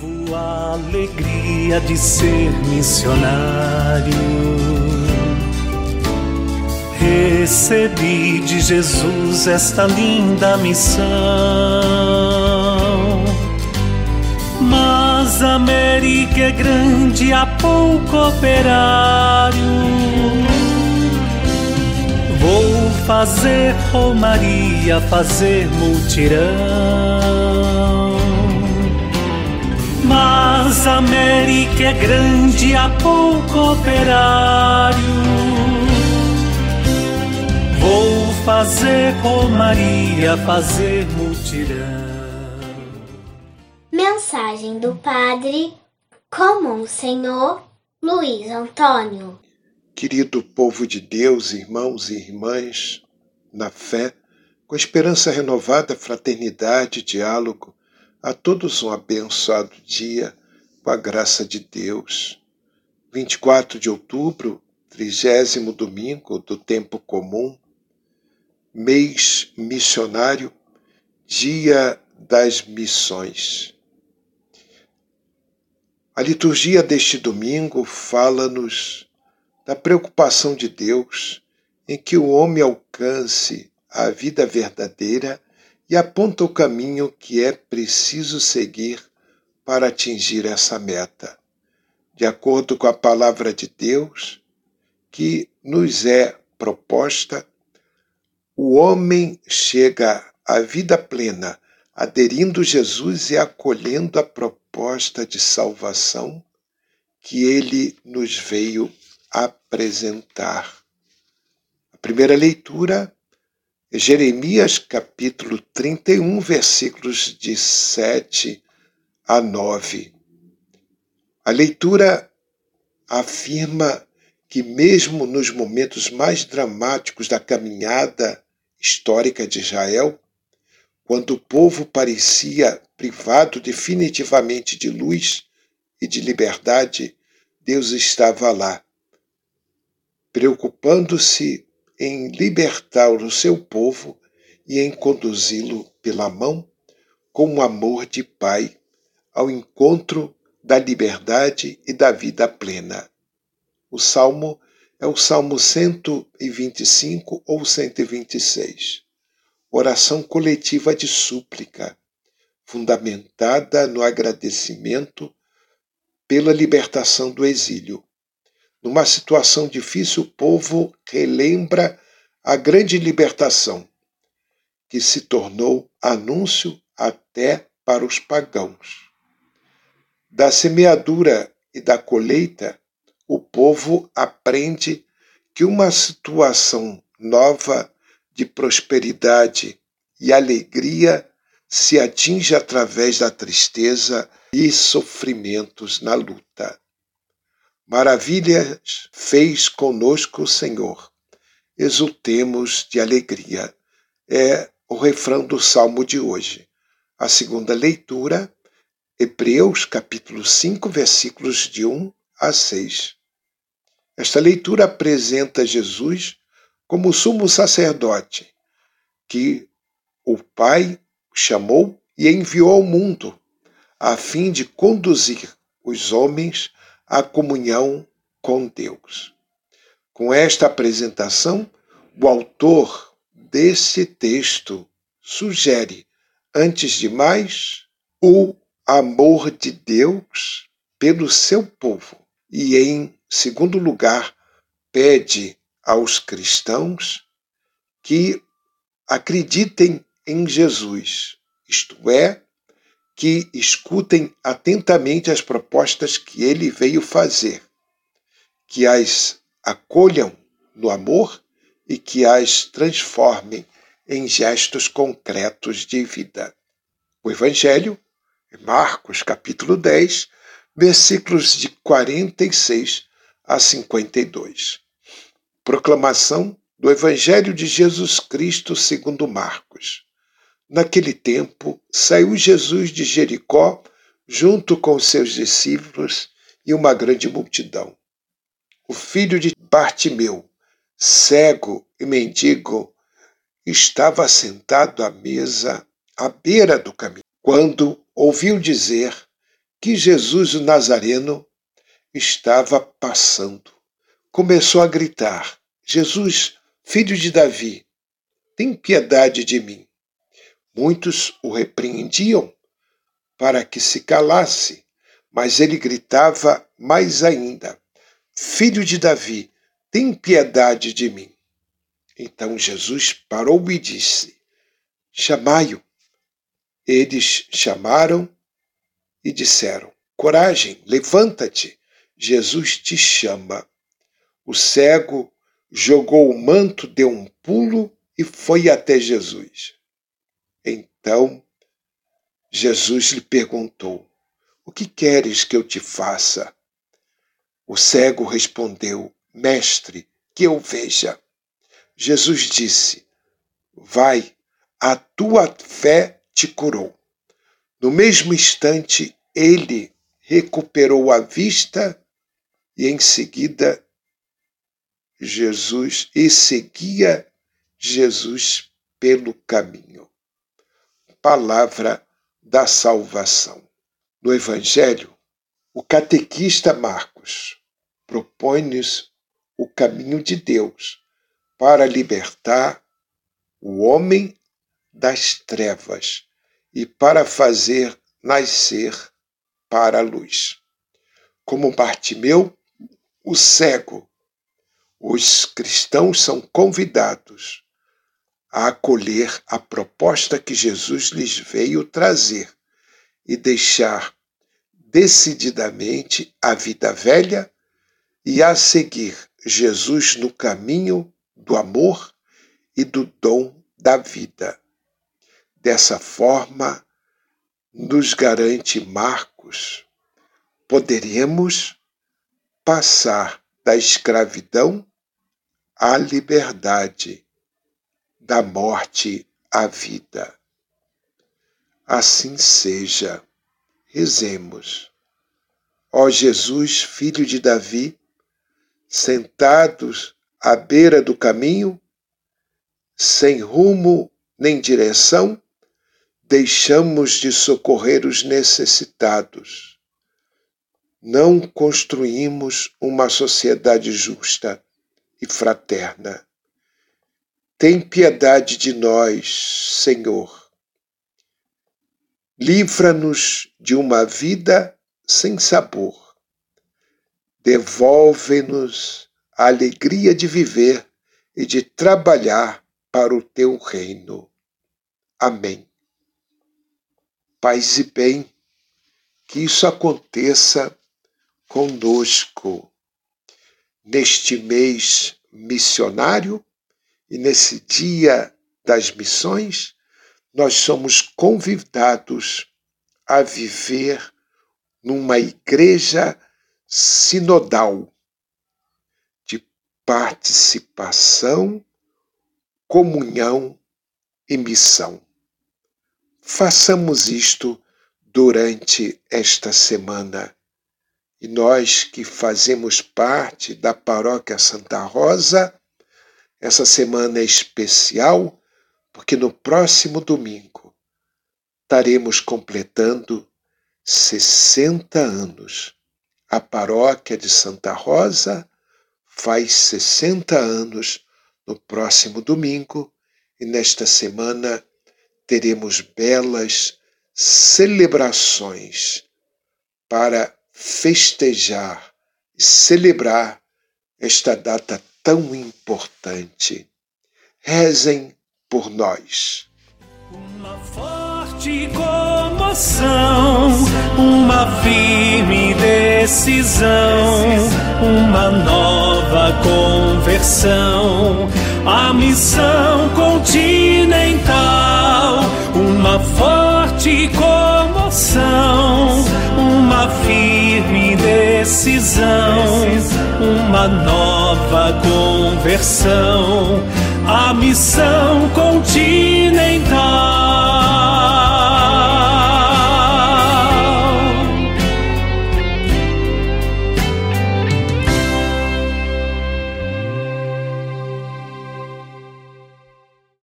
Vivo a alegria de ser missionário. Recebi de Jesus esta linda missão. Mas a América é grande, há pouco operário Vou fazer romaria, fazer mutirão. Mas a América é grande, há pouco operário. Vou fazer romaria, fazer mutirão. Mensagem do Padre Comum Senhor Luiz Antônio. Querido povo de Deus, irmãos e irmãs, na fé, com esperança renovada, fraternidade, diálogo, a todos um abençoado dia com a graça de Deus. 24 de outubro, trigésimo domingo do tempo comum, mês missionário, dia das missões. A liturgia deste domingo fala-nos da preocupação de Deus em que o homem alcance a vida verdadeira e aponta o caminho que é preciso seguir para atingir essa meta. De acordo com a palavra de Deus, que nos é proposta, o homem chega à vida plena aderindo Jesus e acolhendo a proposta de salvação que ele nos veio apresentar. A primeira leitura Jeremias capítulo 31, versículos de 7 a 9. A leitura afirma que, mesmo nos momentos mais dramáticos da caminhada histórica de Israel, quando o povo parecia privado definitivamente de luz e de liberdade, Deus estava lá, preocupando-se em libertar o seu povo e em conduzi-lo pela mão com o amor de Pai ao encontro da liberdade e da vida plena. O salmo é o Salmo 125 ou 126. Oração coletiva de súplica, fundamentada no agradecimento pela libertação do exílio. Numa situação difícil, o povo relembra a grande libertação, que se tornou anúncio até para os pagãos. Da semeadura e da colheita, o povo aprende que uma situação nova de prosperidade e alegria se atinge através da tristeza e sofrimentos na luta. Maravilhas fez conosco o Senhor. Exultemos de alegria. É o refrão do salmo de hoje. A segunda leitura, Hebreus capítulo 5, versículos de 1 a 6. Esta leitura apresenta Jesus como sumo sacerdote, que o Pai chamou e enviou ao mundo, a fim de conduzir os homens a comunhão com Deus. Com esta apresentação, o autor desse texto sugere, antes de mais, o amor de Deus pelo seu povo e, em segundo lugar, pede aos cristãos que acreditem em Jesus, isto é, que escutem atentamente as propostas que ele veio fazer, que as acolham no amor e que as transformem em gestos concretos de vida. O Evangelho, Marcos capítulo 10, versículos de 46 a 52. Proclamação do Evangelho de Jesus Cristo segundo Marcos. Naquele tempo, saiu Jesus de Jericó junto com seus discípulos e uma grande multidão. O filho de Bartimeu, cego e mendigo, estava sentado à mesa à beira do caminho. Quando ouviu dizer que Jesus o Nazareno estava passando. Começou a gritar: Jesus, filho de Davi, tem piedade de mim. Muitos o repreendiam para que se calasse, mas ele gritava mais ainda: Filho de Davi, tem piedade de mim. Então Jesus parou e disse: Chamai-o. Eles chamaram e disseram: Coragem, levanta-te, Jesus te chama. O cego jogou o manto, deu um pulo e foi até Jesus. Então Jesus lhe perguntou: O que queres que eu te faça? O cego respondeu: Mestre, que eu veja. Jesus disse: Vai, a tua fé te curou. No mesmo instante, ele recuperou a vista e em seguida Jesus e seguia Jesus pelo caminho. Palavra da salvação. No Evangelho, o catequista Marcos propõe-nos o caminho de Deus para libertar o homem das trevas e para fazer nascer para a luz. Como Bartimeu, o cego, os cristãos são convidados a acolher a proposta que Jesus lhes veio trazer e deixar decididamente a vida velha e a seguir Jesus no caminho do amor e do dom da vida. Dessa forma, nos garante Marcos, poderemos passar da escravidão à liberdade, da morte à vida. Assim seja. Rezemos. Ó Jesus, filho de Davi, sentados à beira do caminho, sem rumo nem direção, deixamos de socorrer os necessitados. Não construímos uma sociedade justa e fraterna. Tem piedade de nós, Senhor. Livra-nos de uma vida sem sabor. Devolve-nos a alegria de viver e de trabalhar para o teu reino. Amém paz e bem, que isso aconteça conosco neste mês missionário e nesse dia das missões, nós somos convidados a viver numa igreja sinodal de participação, comunhão e missão. Façamos isto durante esta semana. E nós que fazemos parte da Paróquia Santa Rosa, essa semana é especial, porque no próximo domingo estaremos completando 60 anos. A Paróquia de Santa Rosa faz 60 anos no próximo domingo e nesta semana teremos belas celebrações para festejar e celebrar esta data tão importante. Rezem por nós. Uma forte comoção, uma firme decisão, uma nova conversão, a missão continental uma forte comoção, uma firme decisão, uma nova conversão, a missão continental.